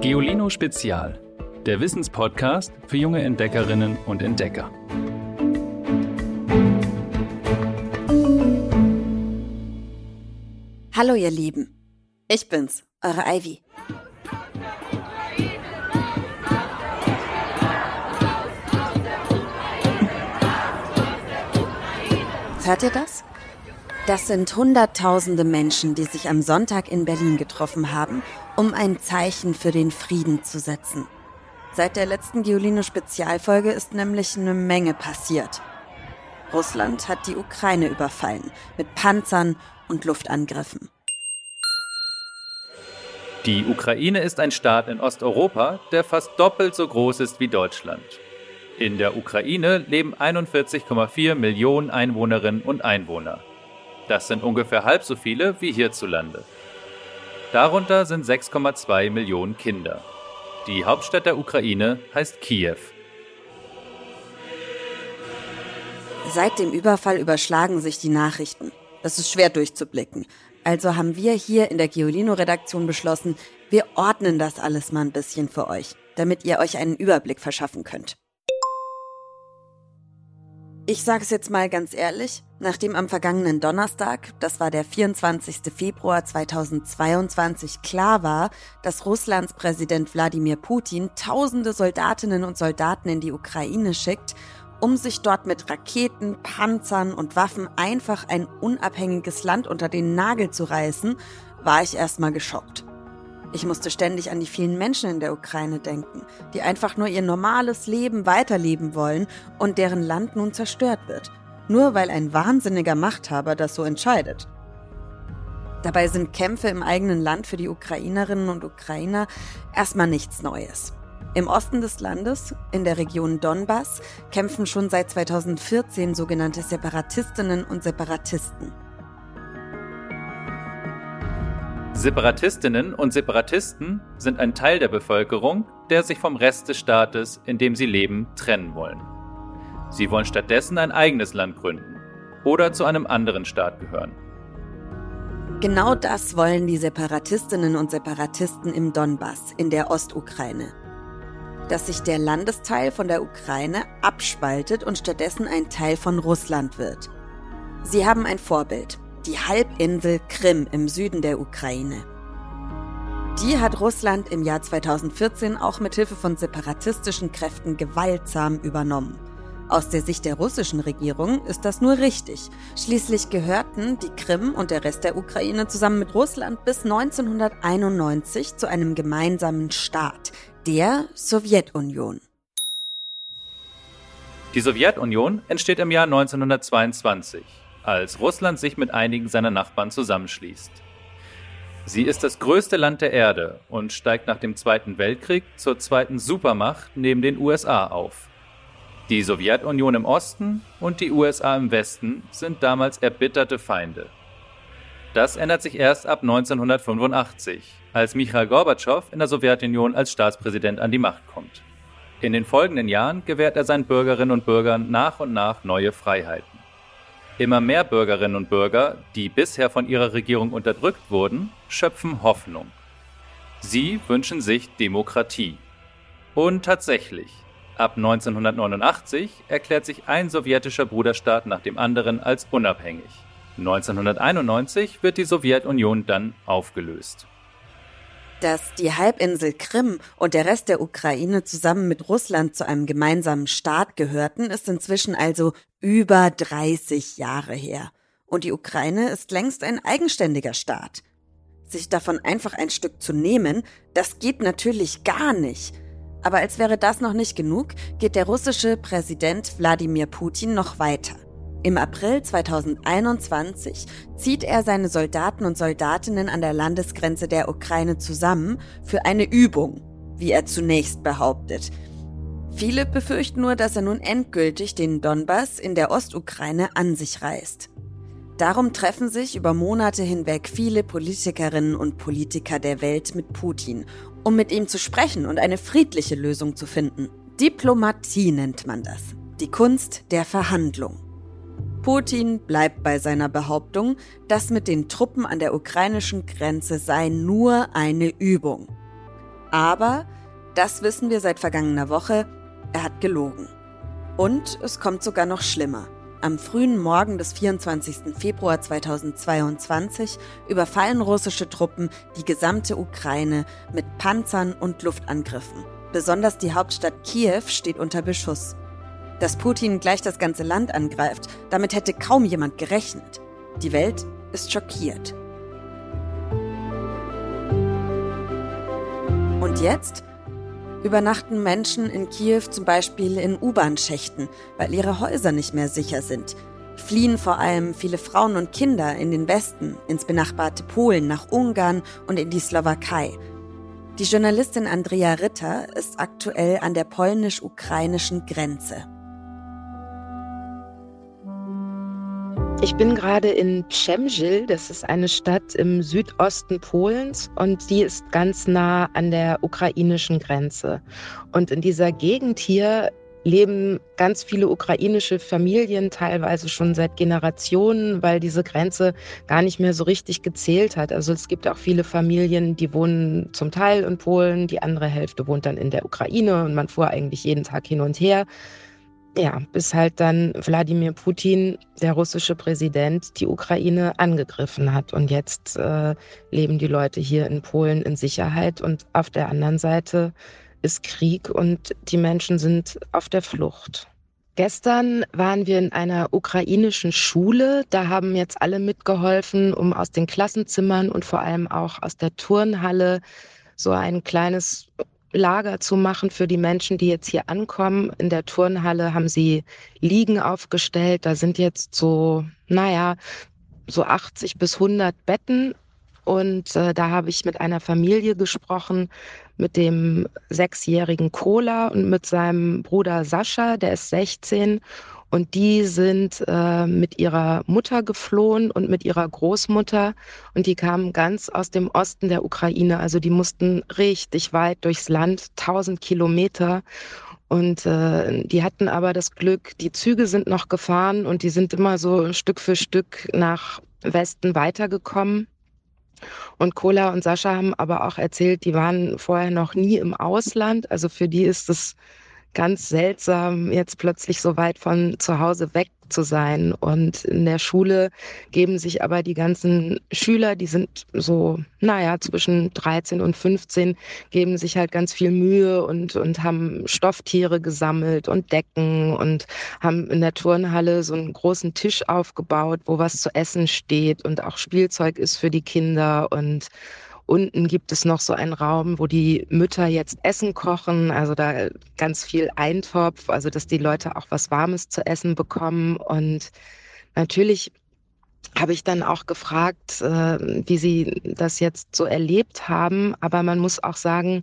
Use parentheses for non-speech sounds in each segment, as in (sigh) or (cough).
Geolino Spezial, der Wissenspodcast für junge Entdeckerinnen und Entdecker. Hallo ihr Lieben, ich bin's, eure Ivy. Hört ihr das? Das sind Hunderttausende Menschen, die sich am Sonntag in Berlin getroffen haben, um ein Zeichen für den Frieden zu setzen. Seit der letzten Giolino-Spezialfolge ist nämlich eine Menge passiert. Russland hat die Ukraine überfallen, mit Panzern und Luftangriffen. Die Ukraine ist ein Staat in Osteuropa, der fast doppelt so groß ist wie Deutschland. In der Ukraine leben 41,4 Millionen Einwohnerinnen und Einwohner. Das sind ungefähr halb so viele wie hierzulande. Darunter sind 6,2 Millionen Kinder. Die Hauptstadt der Ukraine heißt Kiew. Seit dem Überfall überschlagen sich die Nachrichten. Das ist schwer durchzublicken. Also haben wir hier in der Giolino-Redaktion beschlossen, wir ordnen das alles mal ein bisschen für euch, damit ihr euch einen Überblick verschaffen könnt. Ich sage es jetzt mal ganz ehrlich, nachdem am vergangenen Donnerstag, das war der 24. Februar 2022, klar war, dass Russlands Präsident Wladimir Putin tausende Soldatinnen und Soldaten in die Ukraine schickt, um sich dort mit Raketen, Panzern und Waffen einfach ein unabhängiges Land unter den Nagel zu reißen, war ich erstmal geschockt. Ich musste ständig an die vielen Menschen in der Ukraine denken, die einfach nur ihr normales Leben weiterleben wollen und deren Land nun zerstört wird, nur weil ein wahnsinniger Machthaber das so entscheidet. Dabei sind Kämpfe im eigenen Land für die Ukrainerinnen und Ukrainer erstmal nichts Neues. Im Osten des Landes, in der Region Donbass, kämpfen schon seit 2014 sogenannte Separatistinnen und Separatisten. Separatistinnen und Separatisten sind ein Teil der Bevölkerung, der sich vom Rest des Staates, in dem sie leben, trennen wollen. Sie wollen stattdessen ein eigenes Land gründen oder zu einem anderen Staat gehören. Genau das wollen die Separatistinnen und Separatisten im Donbass, in der Ostukraine. Dass sich der Landesteil von der Ukraine abspaltet und stattdessen ein Teil von Russland wird. Sie haben ein Vorbild, die Halbinsel Krim im Süden der Ukraine. Die hat Russland im Jahr 2014 auch mit Hilfe von separatistischen Kräften gewaltsam übernommen. Aus der Sicht der russischen Regierung ist das nur richtig. Schließlich gehörten die Krim und der Rest der Ukraine zusammen mit Russland bis 1991 zu einem gemeinsamen Staat, der Sowjetunion. Die Sowjetunion entsteht im Jahr 1922 als Russland sich mit einigen seiner Nachbarn zusammenschließt. Sie ist das größte Land der Erde und steigt nach dem Zweiten Weltkrieg zur zweiten Supermacht neben den USA auf. Die Sowjetunion im Osten und die USA im Westen sind damals erbitterte Feinde. Das ändert sich erst ab 1985, als Michail Gorbatschow in der Sowjetunion als Staatspräsident an die Macht kommt. In den folgenden Jahren gewährt er seinen Bürgerinnen und Bürgern nach und nach neue Freiheiten. Immer mehr Bürgerinnen und Bürger, die bisher von ihrer Regierung unterdrückt wurden, schöpfen Hoffnung. Sie wünschen sich Demokratie. Und tatsächlich, ab 1989 erklärt sich ein sowjetischer Bruderstaat nach dem anderen als unabhängig. 1991 wird die Sowjetunion dann aufgelöst. Dass die Halbinsel Krim und der Rest der Ukraine zusammen mit Russland zu einem gemeinsamen Staat gehörten, ist inzwischen also über 30 Jahre her. Und die Ukraine ist längst ein eigenständiger Staat. Sich davon einfach ein Stück zu nehmen, das geht natürlich gar nicht. Aber als wäre das noch nicht genug, geht der russische Präsident Wladimir Putin noch weiter. Im April 2021 zieht er seine Soldaten und Soldatinnen an der Landesgrenze der Ukraine zusammen für eine Übung, wie er zunächst behauptet. Viele befürchten nur, dass er nun endgültig den Donbass in der Ostukraine an sich reißt. Darum treffen sich über Monate hinweg viele Politikerinnen und Politiker der Welt mit Putin, um mit ihm zu sprechen und eine friedliche Lösung zu finden. Diplomatie nennt man das. Die Kunst der Verhandlung. Putin bleibt bei seiner Behauptung, das mit den Truppen an der ukrainischen Grenze sei nur eine Übung. Aber, das wissen wir seit vergangener Woche, er hat gelogen. Und es kommt sogar noch schlimmer. Am frühen Morgen des 24. Februar 2022 überfallen russische Truppen die gesamte Ukraine mit Panzern und Luftangriffen. Besonders die Hauptstadt Kiew steht unter Beschuss. Dass Putin gleich das ganze Land angreift, damit hätte kaum jemand gerechnet. Die Welt ist schockiert. Und jetzt übernachten Menschen in Kiew zum Beispiel in U-Bahn-Schächten, weil ihre Häuser nicht mehr sicher sind. Fliehen vor allem viele Frauen und Kinder in den Westen, ins benachbarte Polen, nach Ungarn und in die Slowakei. Die Journalistin Andrea Ritter ist aktuell an der polnisch-ukrainischen Grenze. Ich bin gerade in Przemyśl, das ist eine Stadt im Südosten Polens und die ist ganz nah an der ukrainischen Grenze. Und in dieser Gegend hier leben ganz viele ukrainische Familien, teilweise schon seit Generationen, weil diese Grenze gar nicht mehr so richtig gezählt hat. Also es gibt auch viele Familien, die wohnen zum Teil in Polen, die andere Hälfte wohnt dann in der Ukraine und man fuhr eigentlich jeden Tag hin und her ja, bis halt dann Wladimir Putin, der russische Präsident, die Ukraine angegriffen hat. Und jetzt äh, leben die Leute hier in Polen in Sicherheit und auf der anderen Seite ist Krieg und die Menschen sind auf der Flucht. Gestern waren wir in einer ukrainischen Schule. Da haben jetzt alle mitgeholfen, um aus den Klassenzimmern und vor allem auch aus der Turnhalle so ein kleines Lager zu machen für die Menschen, die jetzt hier ankommen. In der Turnhalle haben sie Liegen aufgestellt. Da sind jetzt so, naja, so 80 bis 100 Betten. Und äh, da habe ich mit einer Familie gesprochen, mit dem sechsjährigen Kola und mit seinem Bruder Sascha, der ist 16. Und die sind äh, mit ihrer Mutter geflohen und mit ihrer Großmutter. Und die kamen ganz aus dem Osten der Ukraine. Also die mussten richtig weit durchs Land, 1000 Kilometer. Und äh, die hatten aber das Glück, die Züge sind noch gefahren und die sind immer so Stück für Stück nach Westen weitergekommen. Und Kola und Sascha haben aber auch erzählt, die waren vorher noch nie im Ausland. Also für die ist es ganz seltsam, jetzt plötzlich so weit von zu Hause weg zu sein. Und in der Schule geben sich aber die ganzen Schüler, die sind so, naja, zwischen 13 und 15, geben sich halt ganz viel Mühe und, und haben Stofftiere gesammelt und Decken und haben in der Turnhalle so einen großen Tisch aufgebaut, wo was zu essen steht und auch Spielzeug ist für die Kinder und Unten gibt es noch so einen Raum, wo die Mütter jetzt Essen kochen, also da ganz viel Eintopf, also dass die Leute auch was Warmes zu essen bekommen. Und natürlich habe ich dann auch gefragt, äh, wie sie das jetzt so erlebt haben. Aber man muss auch sagen,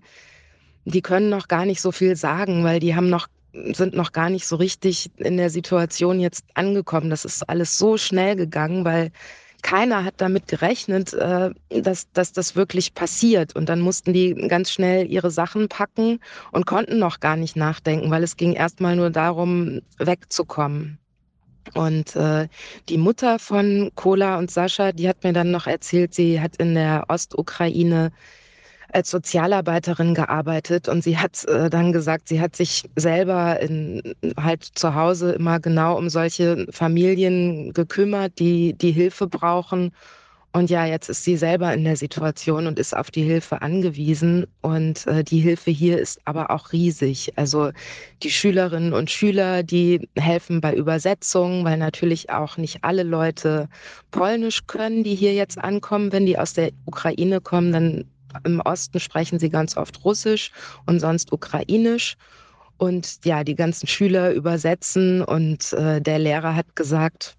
die können noch gar nicht so viel sagen, weil die haben noch sind noch gar nicht so richtig in der Situation jetzt angekommen. Das ist alles so schnell gegangen, weil keiner hat damit gerechnet, äh, dass, dass das wirklich passiert. Und dann mussten die ganz schnell ihre Sachen packen und konnten noch gar nicht nachdenken, weil es ging erstmal nur darum, wegzukommen. Und äh, die Mutter von Kola und Sascha, die hat mir dann noch erzählt, sie hat in der Ostukraine als Sozialarbeiterin gearbeitet und sie hat äh, dann gesagt, sie hat sich selber in, halt zu Hause immer genau um solche Familien gekümmert, die die Hilfe brauchen. Und ja, jetzt ist sie selber in der Situation und ist auf die Hilfe angewiesen. Und äh, die Hilfe hier ist aber auch riesig. Also die Schülerinnen und Schüler, die helfen bei Übersetzungen, weil natürlich auch nicht alle Leute Polnisch können, die hier jetzt ankommen. Wenn die aus der Ukraine kommen, dann im Osten sprechen sie ganz oft Russisch und sonst Ukrainisch. Und ja, die ganzen Schüler übersetzen und äh, der Lehrer hat gesagt,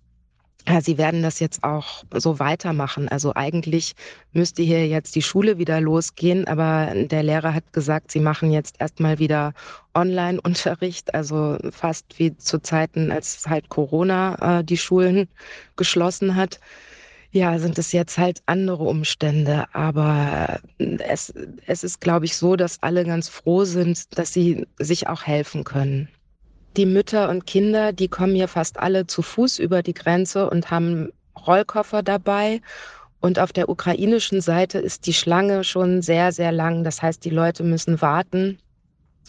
ja, sie werden das jetzt auch so weitermachen. Also eigentlich müsste hier jetzt die Schule wieder losgehen, aber der Lehrer hat gesagt, sie machen jetzt erstmal wieder Online-Unterricht, also fast wie zu Zeiten, als halt Corona äh, die Schulen geschlossen hat ja, sind es jetzt halt andere Umstände. Aber es, es ist, glaube ich, so, dass alle ganz froh sind, dass sie sich auch helfen können. Die Mütter und Kinder, die kommen hier fast alle zu Fuß über die Grenze und haben Rollkoffer dabei Und auf der ukrainischen Seite ist die Schlange schon sehr, sehr lang. Das heißt, die Leute müssen warten.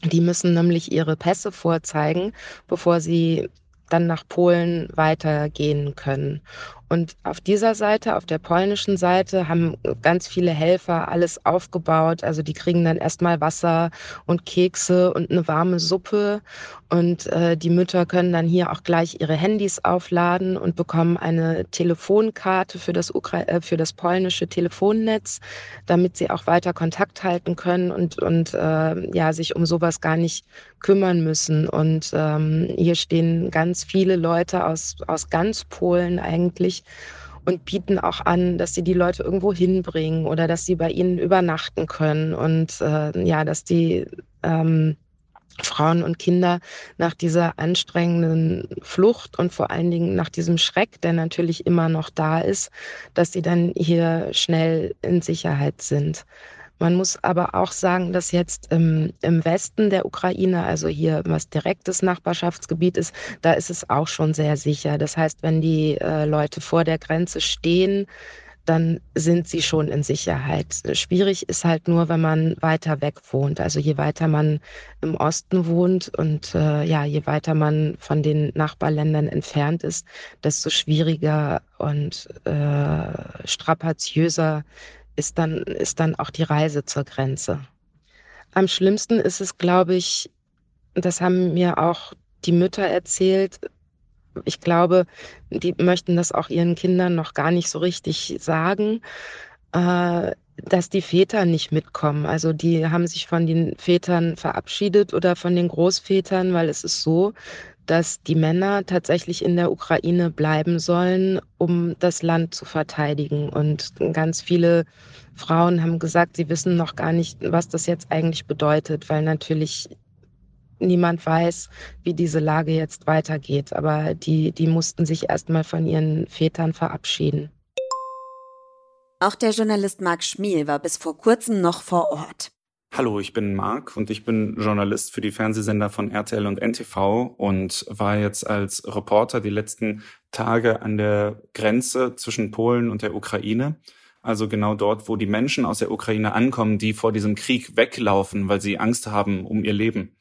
Die müssen nämlich ihre Pässe vorzeigen, bevor sie dann nach Polen weitergehen können. Und auf dieser Seite, auf der polnischen Seite, haben ganz viele Helfer alles aufgebaut. Also die kriegen dann erstmal Wasser und Kekse und eine warme Suppe. Und äh, die Mütter können dann hier auch gleich ihre Handys aufladen und bekommen eine Telefonkarte für das, Ukra äh, für das polnische Telefonnetz, damit sie auch weiter Kontakt halten können und, und äh, ja, sich um sowas gar nicht kümmern müssen. Und ähm, hier stehen ganz viele Leute aus, aus ganz Polen eigentlich und bieten auch an, dass sie die Leute irgendwo hinbringen oder dass sie bei ihnen übernachten können und äh, ja, dass die ähm, Frauen und Kinder nach dieser anstrengenden Flucht und vor allen Dingen nach diesem Schreck, der natürlich immer noch da ist, dass sie dann hier schnell in Sicherheit sind. Man muss aber auch sagen, dass jetzt im, im Westen der Ukraine, also hier was direktes Nachbarschaftsgebiet ist, da ist es auch schon sehr sicher. Das heißt, wenn die äh, Leute vor der Grenze stehen, dann sind sie schon in Sicherheit. Schwierig ist halt nur, wenn man weiter weg wohnt. Also je weiter man im Osten wohnt und äh, ja, je weiter man von den Nachbarländern entfernt ist, desto schwieriger und äh, strapaziöser ist dann, ist dann auch die Reise zur Grenze. Am schlimmsten ist es, glaube ich, das haben mir auch die Mütter erzählt. Ich glaube, die möchten das auch ihren Kindern noch gar nicht so richtig sagen, äh, dass die Väter nicht mitkommen. Also die haben sich von den Vätern verabschiedet oder von den Großvätern, weil es ist so, dass die Männer tatsächlich in der Ukraine bleiben sollen, um das Land zu verteidigen. Und ganz viele Frauen haben gesagt, sie wissen noch gar nicht, was das jetzt eigentlich bedeutet, weil natürlich niemand weiß, wie diese Lage jetzt weitergeht. Aber die, die mussten sich erstmal von ihren Vätern verabschieden. Auch der Journalist Marc Schmiel war bis vor kurzem noch vor Ort. Hallo, ich bin Marc und ich bin Journalist für die Fernsehsender von RTL und NTV und war jetzt als Reporter die letzten Tage an der Grenze zwischen Polen und der Ukraine. Also genau dort, wo die Menschen aus der Ukraine ankommen, die vor diesem Krieg weglaufen, weil sie Angst haben um ihr Leben.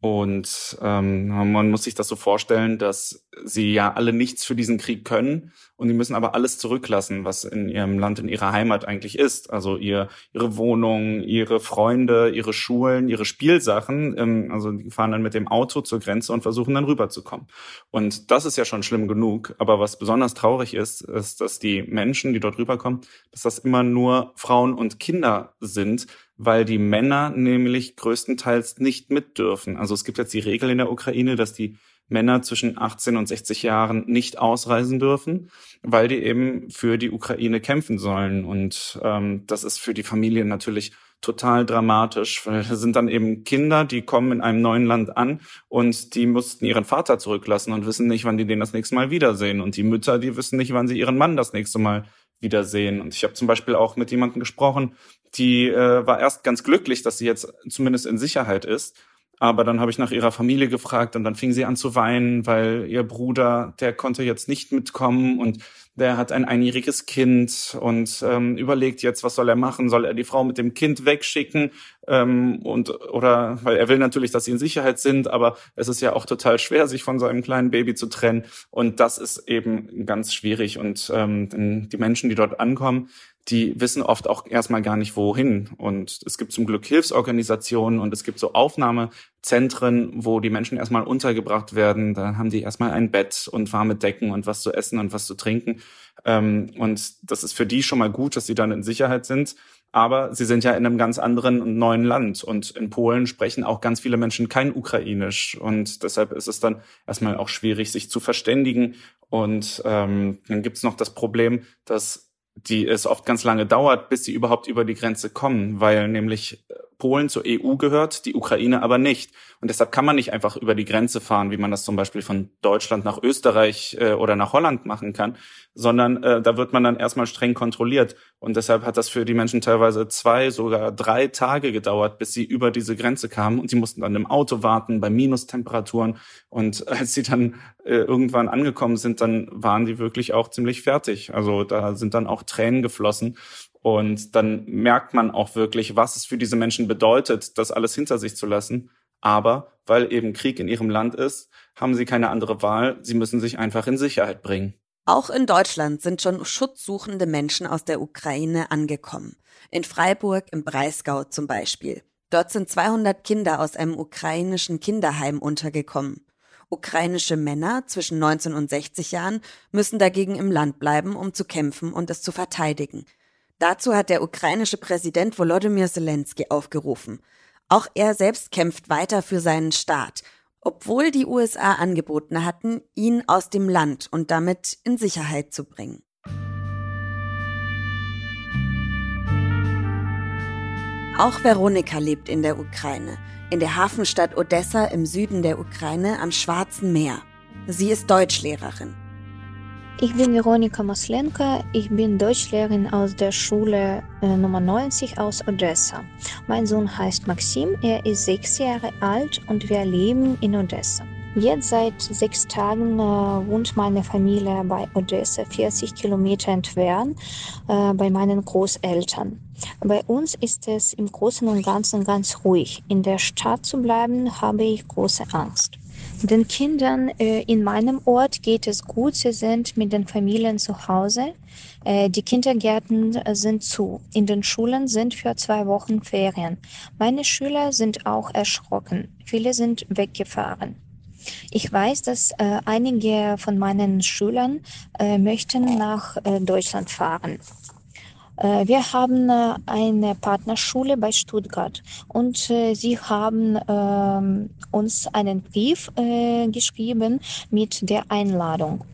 Und ähm, man muss sich das so vorstellen, dass sie ja alle nichts für diesen Krieg können und die müssen aber alles zurücklassen, was in ihrem Land, in ihrer Heimat eigentlich ist. Also ihr, ihre Wohnung, ihre Freunde, ihre Schulen, ihre Spielsachen. Ähm, also die fahren dann mit dem Auto zur Grenze und versuchen dann rüberzukommen. Und das ist ja schon schlimm genug. Aber was besonders traurig ist, ist, dass die Menschen, die dort rüberkommen, dass das immer nur Frauen und Kinder sind, weil die Männer nämlich größtenteils nicht mit dürfen. Also es gibt jetzt die Regel in der Ukraine, dass die Männer zwischen 18 und 60 Jahren nicht ausreisen dürfen, weil die eben für die Ukraine kämpfen sollen. Und ähm, das ist für die Familien natürlich total dramatisch, weil da sind dann eben Kinder, die kommen in einem neuen Land an und die mussten ihren Vater zurücklassen und wissen nicht, wann die den das nächste Mal wiedersehen. Und die Mütter, die wissen nicht, wann sie ihren Mann das nächste Mal wiedersehen. Und ich habe zum Beispiel auch mit jemandem gesprochen, die äh, war erst ganz glücklich, dass sie jetzt zumindest in Sicherheit ist. Aber dann habe ich nach ihrer Familie gefragt und dann fing sie an zu weinen, weil ihr Bruder, der konnte jetzt nicht mitkommen und der hat ein einjähriges Kind und ähm, überlegt jetzt, was soll er machen? Soll er die Frau mit dem Kind wegschicken? Ähm, und oder weil er will natürlich, dass sie in Sicherheit sind, aber es ist ja auch total schwer, sich von seinem kleinen Baby zu trennen. Und das ist eben ganz schwierig. Und ähm, die Menschen, die dort ankommen, die wissen oft auch erstmal gar nicht wohin. Und es gibt zum Glück Hilfsorganisationen und es gibt so Aufnahmezentren, wo die Menschen erstmal untergebracht werden. Da haben die erstmal ein Bett und warme Decken und was zu essen und was zu trinken. Ähm, und das ist für die schon mal gut, dass sie dann in Sicherheit sind. Aber sie sind ja in einem ganz anderen und neuen Land. Und in Polen sprechen auch ganz viele Menschen kein Ukrainisch. Und deshalb ist es dann erstmal auch schwierig, sich zu verständigen. Und ähm, dann gibt es noch das Problem, dass die es oft ganz lange dauert, bis sie überhaupt über die Grenze kommen, weil nämlich Polen zur EU gehört, die Ukraine aber nicht. Und deshalb kann man nicht einfach über die Grenze fahren, wie man das zum Beispiel von Deutschland nach Österreich äh, oder nach Holland machen kann, sondern äh, da wird man dann erstmal streng kontrolliert. Und deshalb hat das für die Menschen teilweise zwei, sogar drei Tage gedauert, bis sie über diese Grenze kamen. Und sie mussten dann im Auto warten, bei Minustemperaturen. Und (laughs) als sie dann äh, irgendwann angekommen sind, dann waren die wirklich auch ziemlich fertig. Also da sind dann auch Tränen geflossen. Und dann merkt man auch wirklich, was es für diese Menschen bedeutet, das alles hinter sich zu lassen. Aber weil eben Krieg in ihrem Land ist, haben sie keine andere Wahl. Sie müssen sich einfach in Sicherheit bringen. Auch in Deutschland sind schon schutzsuchende Menschen aus der Ukraine angekommen. In Freiburg im Breisgau zum Beispiel. Dort sind 200 Kinder aus einem ukrainischen Kinderheim untergekommen. Ukrainische Männer zwischen 19 und 60 Jahren müssen dagegen im Land bleiben, um zu kämpfen und es zu verteidigen. Dazu hat der ukrainische Präsident Volodymyr Zelensky aufgerufen. Auch er selbst kämpft weiter für seinen Staat, obwohl die USA angeboten hatten, ihn aus dem Land und damit in Sicherheit zu bringen. Auch Veronika lebt in der Ukraine, in der Hafenstadt Odessa im Süden der Ukraine am Schwarzen Meer. Sie ist Deutschlehrerin. Ich bin Veronika Maslenka, ich bin Deutschlehrerin aus der Schule äh, Nummer 90 aus Odessa. Mein Sohn heißt Maxim, er ist sechs Jahre alt und wir leben in Odessa. Jetzt seit sechs Tagen äh, wohnt meine Familie bei Odessa, 40 Kilometer entfernt, äh, bei meinen Großeltern. Bei uns ist es im Großen und Ganzen ganz ruhig. In der Stadt zu bleiben, habe ich große Angst. Den Kindern äh, in meinem Ort geht es gut. Sie sind mit den Familien zu Hause. Äh, die Kindergärten sind zu. In den Schulen sind für zwei Wochen Ferien. Meine Schüler sind auch erschrocken. Viele sind weggefahren. Ich weiß, dass äh, einige von meinen Schülern äh, möchten nach äh, Deutschland fahren. Äh, wir haben äh, eine Partnerschule bei Stuttgart und äh, sie haben ähm, uns einen Brief geschrieben mit der Einladung.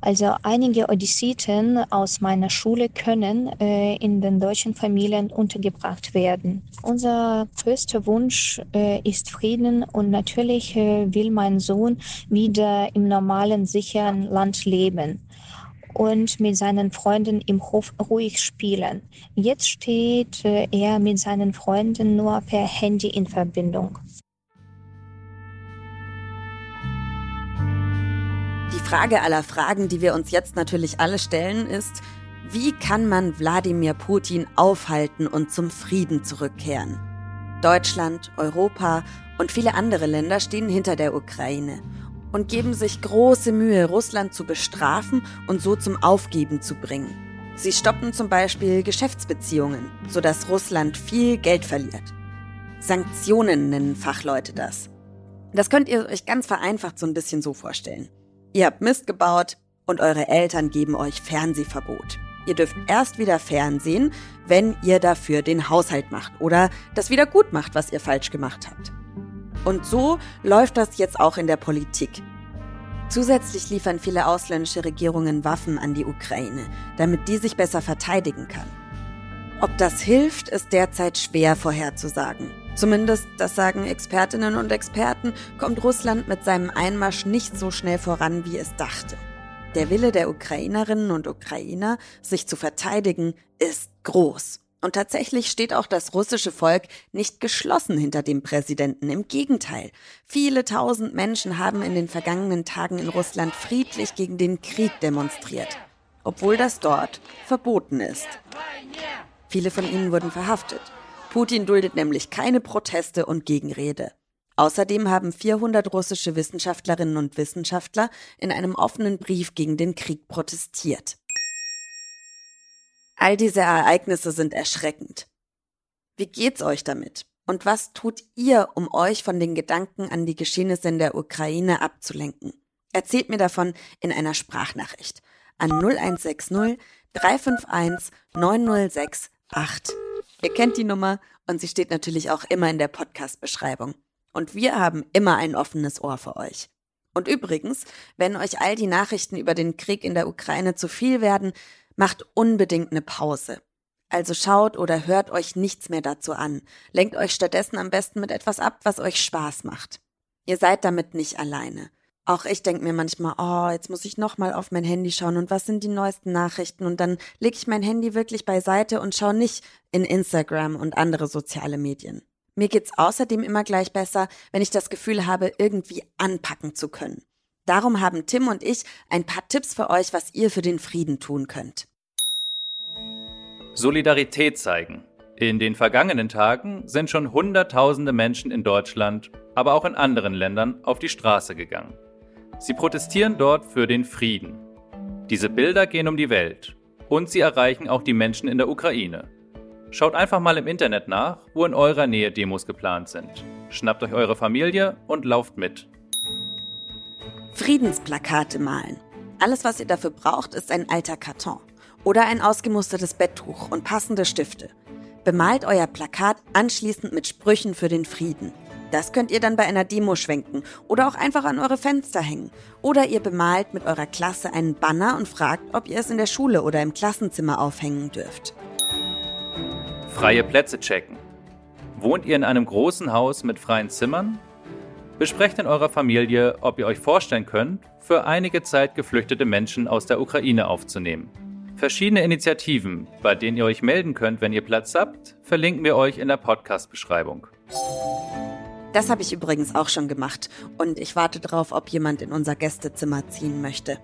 Also einige Odyssiten aus meiner Schule können äh, in den deutschen Familien untergebracht werden. Unser größter Wunsch äh, ist Frieden und natürlich äh, will mein Sohn wieder im normalen, sicheren Land leben und mit seinen Freunden im Hof ruhig spielen. Jetzt steht äh, er mit seinen Freunden nur per Handy in Verbindung. Die Frage aller Fragen, die wir uns jetzt natürlich alle stellen, ist, wie kann man Wladimir Putin aufhalten und zum Frieden zurückkehren? Deutschland, Europa und viele andere Länder stehen hinter der Ukraine und geben sich große Mühe, Russland zu bestrafen und so zum Aufgeben zu bringen. Sie stoppen zum Beispiel Geschäftsbeziehungen, sodass Russland viel Geld verliert. Sanktionen nennen Fachleute das. Das könnt ihr euch ganz vereinfacht so ein bisschen so vorstellen. Ihr habt Mist gebaut und eure Eltern geben euch Fernsehverbot. Ihr dürft erst wieder Fernsehen, wenn ihr dafür den Haushalt macht oder das wieder gut macht, was ihr falsch gemacht habt. Und so läuft das jetzt auch in der Politik. Zusätzlich liefern viele ausländische Regierungen Waffen an die Ukraine, damit die sich besser verteidigen kann. Ob das hilft, ist derzeit schwer vorherzusagen. Zumindest, das sagen Expertinnen und Experten, kommt Russland mit seinem Einmarsch nicht so schnell voran, wie es dachte. Der Wille der Ukrainerinnen und Ukrainer, sich zu verteidigen, ist groß. Und tatsächlich steht auch das russische Volk nicht geschlossen hinter dem Präsidenten. Im Gegenteil. Viele tausend Menschen haben in den vergangenen Tagen in Russland friedlich gegen den Krieg demonstriert. Obwohl das dort verboten ist. Viele von ihnen wurden verhaftet. Putin duldet nämlich keine Proteste und Gegenrede. Außerdem haben 400 russische Wissenschaftlerinnen und Wissenschaftler in einem offenen Brief gegen den Krieg protestiert. All diese Ereignisse sind erschreckend. Wie geht's euch damit? Und was tut ihr, um euch von den Gedanken an die Geschehnisse in der Ukraine abzulenken? Erzählt mir davon in einer Sprachnachricht an 0160 351 9068. Ihr kennt die Nummer und sie steht natürlich auch immer in der Podcast-Beschreibung. Und wir haben immer ein offenes Ohr für euch. Und übrigens, wenn euch all die Nachrichten über den Krieg in der Ukraine zu viel werden, macht unbedingt eine Pause. also schaut oder hört euch nichts mehr dazu an. Lenkt euch stattdessen am besten mit etwas ab, was euch Spaß macht. Ihr seid damit nicht alleine. Auch ich denke mir manchmal, oh, jetzt muss ich nochmal auf mein Handy schauen und was sind die neuesten Nachrichten und dann lege ich mein Handy wirklich beiseite und schaue nicht in Instagram und andere soziale Medien. Mir geht's außerdem immer gleich besser, wenn ich das Gefühl habe, irgendwie anpacken zu können. Darum haben Tim und ich ein paar Tipps für euch, was ihr für den Frieden tun könnt. Solidarität zeigen. In den vergangenen Tagen sind schon Hunderttausende Menschen in Deutschland, aber auch in anderen Ländern auf die Straße gegangen. Sie protestieren dort für den Frieden. Diese Bilder gehen um die Welt und sie erreichen auch die Menschen in der Ukraine. Schaut einfach mal im Internet nach, wo in eurer Nähe Demos geplant sind. Schnappt euch eure Familie und lauft mit. Friedensplakate malen. Alles, was ihr dafür braucht, ist ein alter Karton oder ein ausgemustertes Betttuch und passende Stifte. Bemalt euer Plakat anschließend mit Sprüchen für den Frieden. Das könnt ihr dann bei einer Demo schwenken oder auch einfach an eure Fenster hängen. Oder ihr bemalt mit eurer Klasse einen Banner und fragt, ob ihr es in der Schule oder im Klassenzimmer aufhängen dürft. Freie Plätze checken. Wohnt ihr in einem großen Haus mit freien Zimmern? Besprecht in eurer Familie, ob ihr euch vorstellen könnt, für einige Zeit geflüchtete Menschen aus der Ukraine aufzunehmen. Verschiedene Initiativen, bei denen ihr euch melden könnt, wenn ihr Platz habt, verlinken wir euch in der Podcast-Beschreibung. Das habe ich übrigens auch schon gemacht und ich warte darauf, ob jemand in unser Gästezimmer ziehen möchte.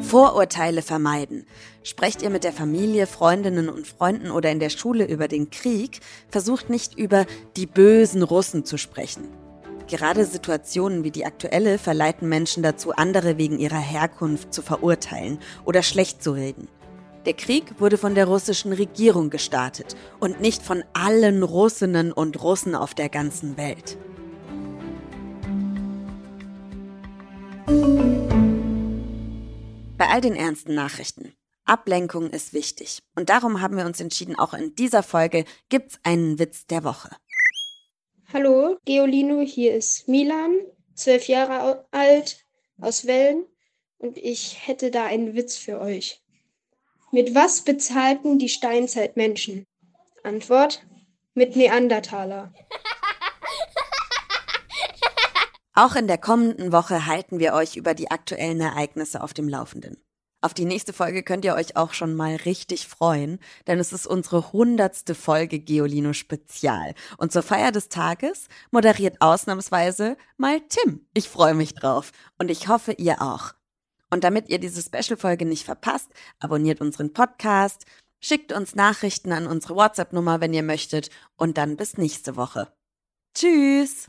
Vorurteile vermeiden. Sprecht ihr mit der Familie, Freundinnen und Freunden oder in der Schule über den Krieg, versucht nicht über die bösen Russen zu sprechen. Gerade Situationen wie die aktuelle verleiten Menschen dazu, andere wegen ihrer Herkunft zu verurteilen oder schlecht zu reden. Der Krieg wurde von der russischen Regierung gestartet und nicht von allen Russinnen und Russen auf der ganzen Welt. All den ernsten Nachrichten. Ablenkung ist wichtig. Und darum haben wir uns entschieden, auch in dieser Folge gibt's einen Witz der Woche. Hallo, Geolino, hier ist Milan, zwölf Jahre alt, aus Wellen und ich hätte da einen Witz für euch. Mit was bezahlten die Steinzeitmenschen? Antwort: Mit Neandertaler. Auch in der kommenden Woche halten wir euch über die aktuellen Ereignisse auf dem Laufenden. Auf die nächste Folge könnt ihr euch auch schon mal richtig freuen, denn es ist unsere hundertste Folge Geolino Spezial. Und zur Feier des Tages moderiert ausnahmsweise mal Tim. Ich freue mich drauf und ich hoffe, ihr auch. Und damit ihr diese Special-Folge nicht verpasst, abonniert unseren Podcast, schickt uns Nachrichten an unsere WhatsApp-Nummer, wenn ihr möchtet, und dann bis nächste Woche. Tschüss!